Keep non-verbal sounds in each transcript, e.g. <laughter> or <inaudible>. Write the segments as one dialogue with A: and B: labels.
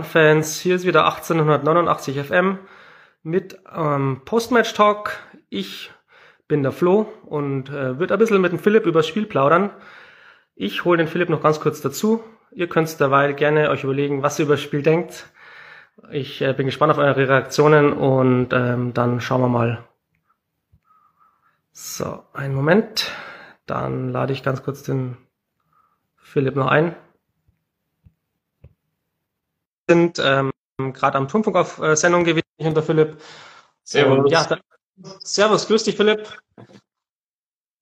A: Jan-Fans, hier ist wieder 1889 FM mit ähm, Postmatch-Talk. Ich bin der Flo und äh, wird ein bisschen mit dem Philipp über das Spiel plaudern. Ich hole den Philipp noch ganz kurz dazu. Ihr könnt derweil gerne euch überlegen, was ihr über das Spiel denkt. Ich äh, bin gespannt auf eure Reaktionen und ähm, dann schauen wir mal. So, einen Moment. Dann lade ich ganz kurz den Philipp noch ein sind ähm, gerade am Turmfunk auf äh, Sendung gewesen, der Philipp. Servus. Und, ja, da, servus, grüß dich, Philipp.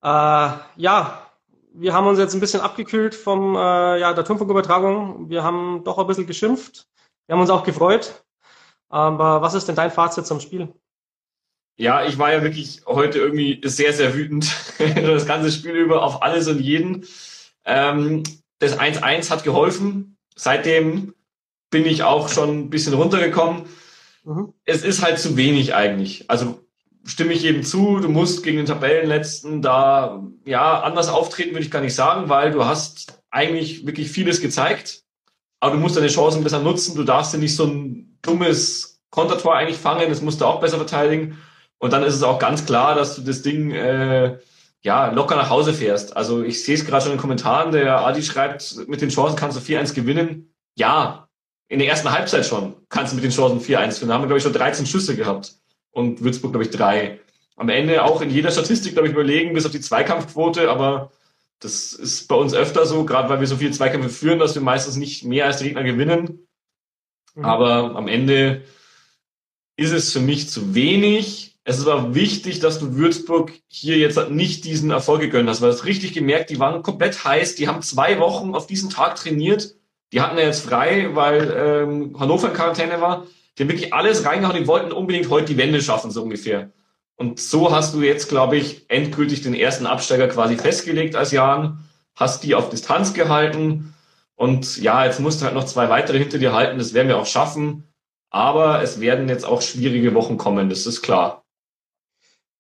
A: Äh, ja, wir haben uns jetzt ein bisschen abgekühlt vom äh, ja, der Turmfunkübertragung. Wir haben doch ein bisschen geschimpft. Wir haben uns auch gefreut. Aber was ist denn dein Fazit zum Spiel?
B: Ja, ich war ja wirklich heute irgendwie sehr, sehr wütend. <laughs> das ganze Spiel über auf alles und jeden. Ähm, das 1-1 hat geholfen. Seitdem bin ich auch schon ein bisschen runtergekommen. Mhm. Es ist halt zu wenig eigentlich. Also stimme ich jedem zu, du musst gegen den Tabellenletzten da ja anders auftreten, würde ich gar nicht sagen, weil du hast eigentlich wirklich vieles gezeigt, aber du musst deine Chancen besser nutzen. Du darfst dir nicht so ein dummes Kontertor eigentlich fangen, das musst du auch besser verteidigen. Und dann ist es auch ganz klar, dass du das Ding äh, ja locker nach Hause fährst. Also ich sehe es gerade schon in den Kommentaren, der Adi schreibt, mit den Chancen kannst du 4-1 gewinnen. Ja, in der ersten Halbzeit schon kannst du mit den Chancen 4-1 führen. Da haben wir, glaube ich, schon 13 Schüsse gehabt und Würzburg, glaube ich, drei. Am Ende auch in jeder Statistik, glaube ich, überlegen, bis auf die Zweikampfquote, aber das ist bei uns öfter so, gerade weil wir so viele Zweikämpfe führen, dass wir meistens nicht mehr als der Gegner gewinnen. Mhm. Aber am Ende ist es für mich zu wenig. Es ist aber wichtig, dass du Würzburg hier jetzt nicht diesen Erfolg gegönnt hast, weil das richtig gemerkt, die waren komplett heiß, die haben zwei Wochen auf diesen Tag trainiert die hatten ja jetzt frei, weil ähm, Hannover in Quarantäne war. Die haben wirklich alles reingehauen, die wollten unbedingt heute die Wende schaffen, so ungefähr. Und so hast du jetzt, glaube ich, endgültig den ersten Absteiger quasi festgelegt als Jan, hast die auf Distanz gehalten. Und ja, jetzt musst du halt noch zwei weitere hinter dir halten, das werden wir auch schaffen. Aber es werden jetzt auch schwierige Wochen kommen, das ist klar.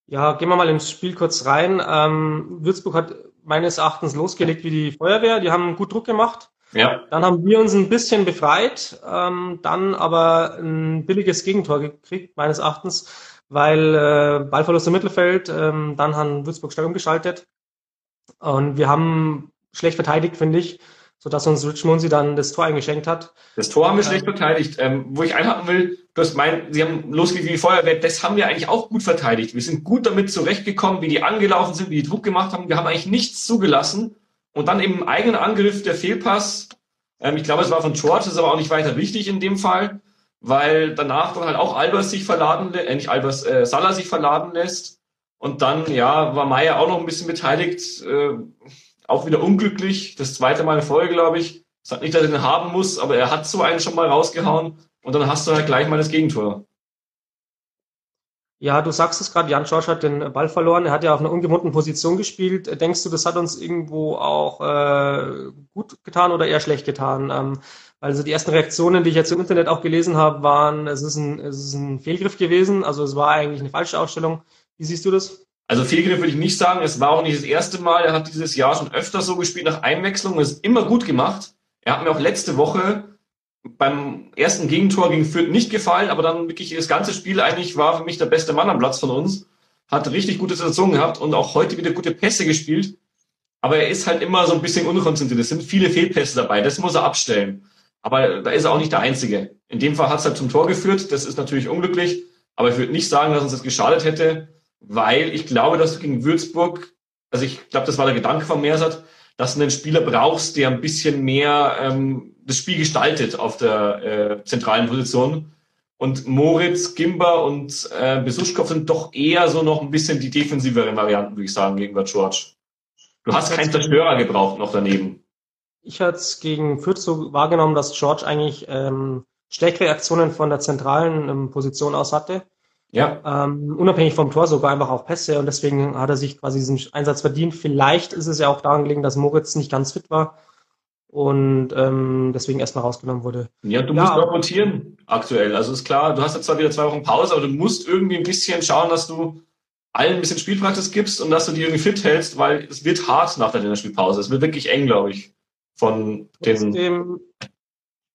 A: Ja, gehen wir mal ins Spiel kurz rein. Ähm, Würzburg hat meines Erachtens losgelegt wie die Feuerwehr. Die haben gut Druck gemacht. Ja. Dann haben wir uns ein bisschen befreit, ähm, dann aber ein billiges Gegentor gekriegt, meines Erachtens, weil äh, Ballverlust im Mittelfeld, ähm, dann haben Würzburg stark umgeschaltet und wir haben schlecht verteidigt, finde ich, so dass uns Rich Munsi dann das Tor eingeschenkt hat.
B: Das Tor haben wir schlecht verteidigt. Ähm, wo ich einhaken will, du hast mein, sie haben losgelegt wie die Feuerwehr, das haben wir eigentlich auch gut verteidigt. Wir sind gut damit zurechtgekommen, wie die angelaufen sind, wie die Druck gemacht haben. Wir haben eigentlich nichts zugelassen und dann im eigenen Angriff der Fehlpass. Ähm, ich glaube, es war von George, ist aber auch nicht weiter wichtig in dem Fall, weil danach dann halt auch Albers sich verladen, äh, nicht Albers, äh, Salah sich verladen lässt. Und dann, ja, war Meier auch noch ein bisschen beteiligt, äh, auch wieder unglücklich. Das zweite Mal in Folge, glaube ich. Hat nicht, dass er den haben muss, aber er hat so einen schon mal rausgehauen. Und dann hast du halt gleich mal das Gegentor.
A: Ja, du sagst es gerade, Jan George hat den Ball verloren. Er hat ja auf einer ungewohnten Position gespielt. Denkst du, das hat uns irgendwo auch äh, gut getan oder eher schlecht getan? Ähm, also die ersten Reaktionen, die ich jetzt im Internet auch gelesen habe, waren, es ist ein, es ist ein Fehlgriff gewesen. Also es war eigentlich eine falsche Ausstellung. Wie siehst du das?
B: Also Fehlgriff würde ich nicht sagen. Es war auch nicht das erste Mal. Er hat dieses Jahr schon öfter so gespielt nach Einwechslung. Es ist immer gut gemacht. Er hat mir auch letzte Woche beim ersten Gegentor gegen Fürth nicht gefallen, aber dann wirklich das ganze Spiel eigentlich war für mich der beste Mann am Platz von uns. Hat richtig gute Situationen gehabt und auch heute wieder gute Pässe gespielt. Aber er ist halt immer so ein bisschen unkonzentriert. Es sind viele Fehlpässe dabei. Das muss er abstellen. Aber da ist er auch nicht der Einzige. In dem Fall hat es halt zum Tor geführt. Das ist natürlich unglücklich. Aber ich würde nicht sagen, dass uns das geschadet hätte, weil ich glaube, dass du gegen Würzburg, also ich glaube, das war der Gedanke von Mersat, dass du einen Spieler brauchst, der ein bisschen mehr ähm, das Spiel gestaltet auf der äh, zentralen Position. Und Moritz, Gimba und äh, Besuschkow sind doch eher so noch ein bisschen die defensiveren Varianten, würde ich sagen, gegenüber George. Du hast keinen Zerstörer gebraucht noch daneben.
A: Ich hatte es gegen Fürth so wahrgenommen, dass George eigentlich ähm, stärkere Aktionen von der zentralen ähm, Position aus hatte. Ja. Ähm, unabhängig vom Tor sogar einfach auch Pässe und deswegen hat er sich quasi diesen Einsatz verdient. Vielleicht ist es ja auch daran gelegen, dass Moritz nicht ganz fit war und ähm, deswegen erstmal rausgenommen wurde.
B: Ja, du ja, musst noch rotieren aktuell. Also ist klar, du hast jetzt zwar wieder zwei Wochen Pause, aber du musst irgendwie ein bisschen schauen, dass du allen ein bisschen Spielpraxis gibst und dass du die irgendwie fit hältst, weil es wird hart nach der Länderspielpause. Es wird wirklich eng, glaube ich, von den.
A: Trotzdem,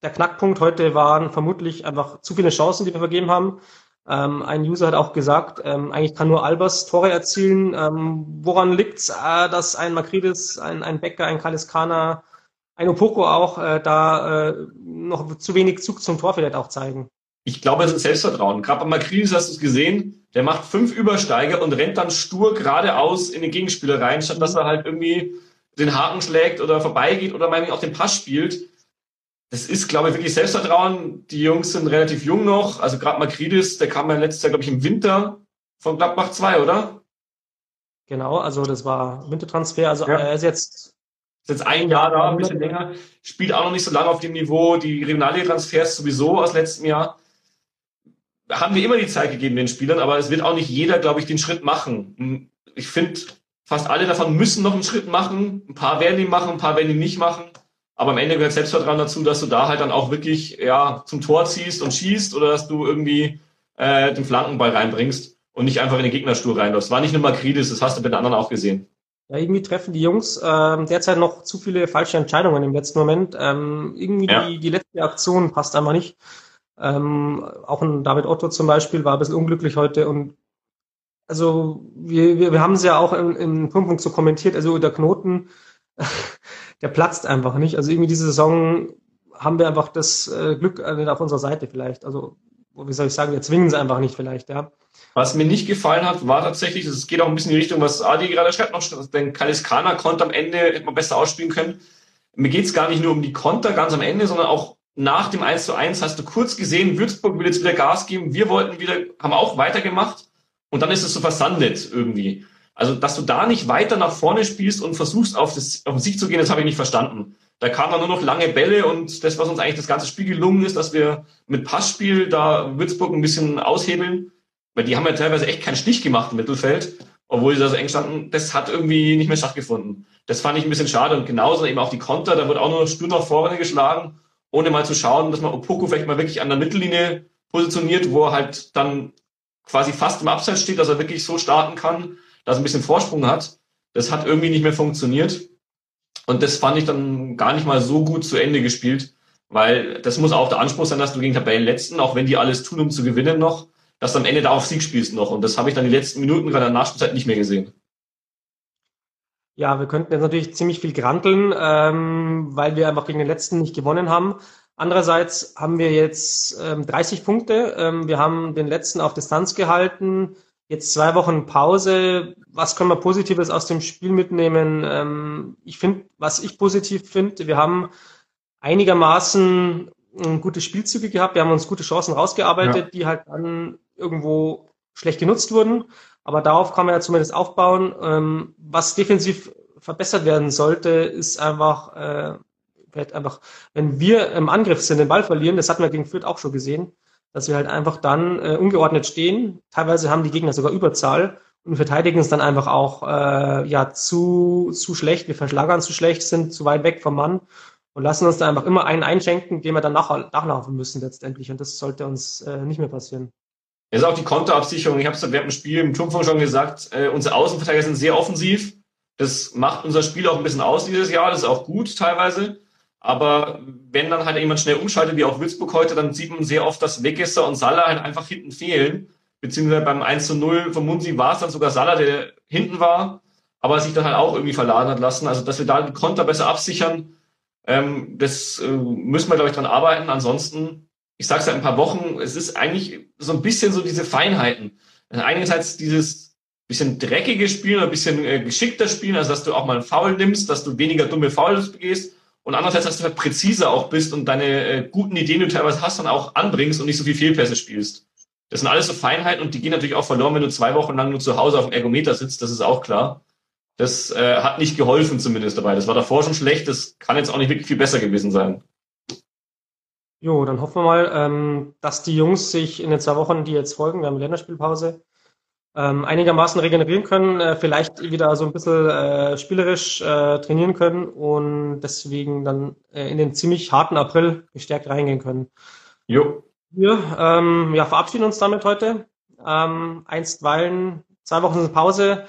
A: der Knackpunkt heute waren vermutlich einfach zu viele Chancen, die wir vergeben haben. Ähm, ein User hat auch gesagt, ähm, eigentlich kann nur Albers Tore erzielen. Ähm, woran liegt's, äh, dass ein Makridis, ein, ein Becker, ein Kaliskana, ein Opoko auch äh, da äh, noch zu wenig Zug zum Tor vielleicht auch zeigen?
B: Ich glaube, es ist Selbstvertrauen. Gerade bei Makridis hast du es gesehen, der macht fünf Übersteiger und rennt dann stur geradeaus in den Gegenspieler rein, statt dass er halt irgendwie den Haken schlägt oder vorbeigeht oder meinetwegen auch den Pass spielt das ist, glaube ich, wirklich Selbstvertrauen. Die Jungs sind relativ jung noch. Also gerade Makridis, der kam ja letztes Jahr, glaube ich, im Winter von Gladbach 2, oder?
A: Genau, also das war Wintertransfer. Also ja. er ist jetzt
B: ist jetzt ein Jahr da, ein bisschen länger, spielt auch noch nicht so lange auf dem Niveau. Die Regionalliga-Transfers sowieso aus letztem Jahr haben wir immer die Zeit gegeben den Spielern, aber es wird auch nicht jeder, glaube ich, den Schritt machen. Ich finde, fast alle davon müssen noch einen Schritt machen. Ein paar werden ihn machen, ein paar werden ihn nicht machen. Aber am Ende gehört Selbstvertrauen dazu, dass du da halt dann auch wirklich ja, zum Tor ziehst und schießt oder dass du irgendwie äh, den Flankenball reinbringst und nicht einfach in den Gegnerstuhl reinläufst. War nicht nur Makridis, das hast du bei den anderen auch gesehen.
A: Ja, irgendwie treffen die Jungs ähm, derzeit noch zu viele falsche Entscheidungen im letzten Moment. Ähm, irgendwie ja. die, die letzte Aktion passt einfach nicht. Ähm, auch ein David Otto zum Beispiel war ein bisschen unglücklich heute und also wir, wir, wir haben es ja auch im, im Punkt so kommentiert, also der Knoten der platzt einfach nicht. Also irgendwie diese Saison haben wir einfach das äh, Glück äh, auf unserer Seite vielleicht. Also, wie soll ich sagen, wir zwingen sie einfach nicht vielleicht, ja.
B: Was mir nicht gefallen hat, war tatsächlich, es geht auch ein bisschen in die Richtung, was Adi gerade schreibt, noch, denn Kaliskana konnte am Ende hätte man besser ausspielen können. Mir geht es gar nicht nur um die Konter ganz am Ende, sondern auch nach dem 1 zu 1 hast du kurz gesehen, Würzburg will jetzt wieder Gas geben, wir wollten wieder, haben auch weitergemacht und dann ist es so versandet irgendwie. Also, dass du da nicht weiter nach vorne spielst und versuchst, auf, das, auf den Sieg zu gehen, das habe ich nicht verstanden. Da kamen dann nur noch lange Bälle und das, was uns eigentlich das ganze Spiel gelungen ist, dass wir mit Passspiel da Würzburg ein bisschen aushebeln, weil die haben ja teilweise echt keinen Stich gemacht im Mittelfeld, obwohl sie da so eng standen, das hat irgendwie nicht mehr stattgefunden. Das fand ich ein bisschen schade. Und genauso eben auch die Konter, da wird auch nur stur nach vorne geschlagen, ohne mal zu schauen, dass man Opoko vielleicht mal wirklich an der Mittellinie positioniert, wo er halt dann quasi fast im Abseits steht, dass er wirklich so starten kann dass ein bisschen Vorsprung hat. Das hat irgendwie nicht mehr funktioniert. Und das fand ich dann gar nicht mal so gut zu Ende gespielt, weil das muss auch der Anspruch sein, dass du gegen Tabellenletzten, auch wenn die alles tun, um zu gewinnen noch, dass du am Ende da auf Sieg spielst noch. Und das habe ich dann die letzten Minuten gerade in der Nachspielzeit nicht mehr gesehen.
A: Ja, wir könnten jetzt natürlich ziemlich viel granteln, ähm, weil wir einfach gegen den letzten nicht gewonnen haben. Andererseits haben wir jetzt ähm, 30 Punkte. Ähm, wir haben den letzten auf Distanz gehalten. Jetzt zwei Wochen Pause. Was können wir Positives aus dem Spiel mitnehmen? Ähm, ich finde, was ich positiv finde, wir haben einigermaßen ähm, gute Spielzüge gehabt. Wir haben uns gute Chancen rausgearbeitet, ja. die halt dann irgendwo schlecht genutzt wurden. Aber darauf kann man ja zumindest aufbauen. Ähm, was defensiv verbessert werden sollte, ist einfach, äh, einfach, wenn wir im Angriff sind, den Ball verlieren, das hatten wir gegen Fürth auch schon gesehen, dass wir halt einfach dann äh, ungeordnet stehen. Teilweise haben die Gegner sogar Überzahl und verteidigen es dann einfach auch äh, ja zu zu schlecht. Wir verschlagern zu schlecht, sind zu weit weg vom Mann und lassen uns da einfach immer einen einschenken, den wir dann nach, nachlaufen müssen letztendlich. Und das sollte uns äh, nicht mehr passieren.
B: Es ist auch die Konterabsicherung. Ich habe es während dem Spiel im Turmfunk schon gesagt. Äh, unsere Außenverteidiger sind sehr offensiv. Das macht unser Spiel auch ein bisschen aus dieses Jahr. Das ist auch gut teilweise. Aber wenn dann halt jemand schnell umschaltet, wie auch Würzburg heute, dann sieht man sehr oft, dass Wegesser und Salah halt einfach hinten fehlen. Beziehungsweise beim 1 zu 0 von Munsi war es dann sogar Salah, der hinten war, aber sich dann halt auch irgendwie verladen hat lassen. Also, dass wir da die Konter besser absichern, ähm, das äh, müssen wir, glaube ich, dran arbeiten. Ansonsten, ich sage es seit ein paar Wochen, es ist eigentlich so ein bisschen so diese Feinheiten. Also einerseits dieses bisschen dreckige Spielen, ein bisschen äh, geschickter Spielen, also dass du auch mal einen Foul nimmst, dass du weniger dumme Fouls begehst und andererseits, dass du halt präziser auch bist und deine äh, guten Ideen, die du teilweise hast, dann auch anbringst und nicht so viel Fehlpässe spielst. Das sind alles so Feinheiten und die gehen natürlich auch verloren, wenn du zwei Wochen lang nur zu Hause auf dem Ergometer sitzt, das ist auch klar. Das äh, hat nicht geholfen zumindest dabei. Das war davor schon schlecht, das kann jetzt auch nicht wirklich viel besser gewesen sein.
A: Jo, dann hoffen wir mal, ähm, dass die Jungs sich in den zwei Wochen, die jetzt folgen, wir haben Länderspielpause, ähm, einigermaßen regenerieren können, äh, vielleicht wieder so ein bisschen äh, spielerisch äh, trainieren können und deswegen dann äh, in den ziemlich harten April gestärkt reingehen können. Jo. Wir ähm, ja, verabschieden uns damit heute. Ähm, einstweilen zwei Wochen Pause.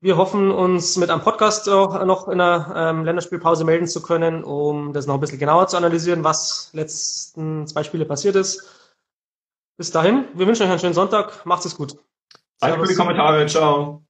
A: Wir hoffen, uns mit einem Podcast auch noch in der ähm, Länderspielpause melden zu können, um das noch ein bisschen genauer zu analysieren, was letzten zwei Spiele passiert ist. Bis dahin, wir wünschen euch einen schönen Sonntag. Macht es gut.
B: Danke für die Kommentare. Ciao.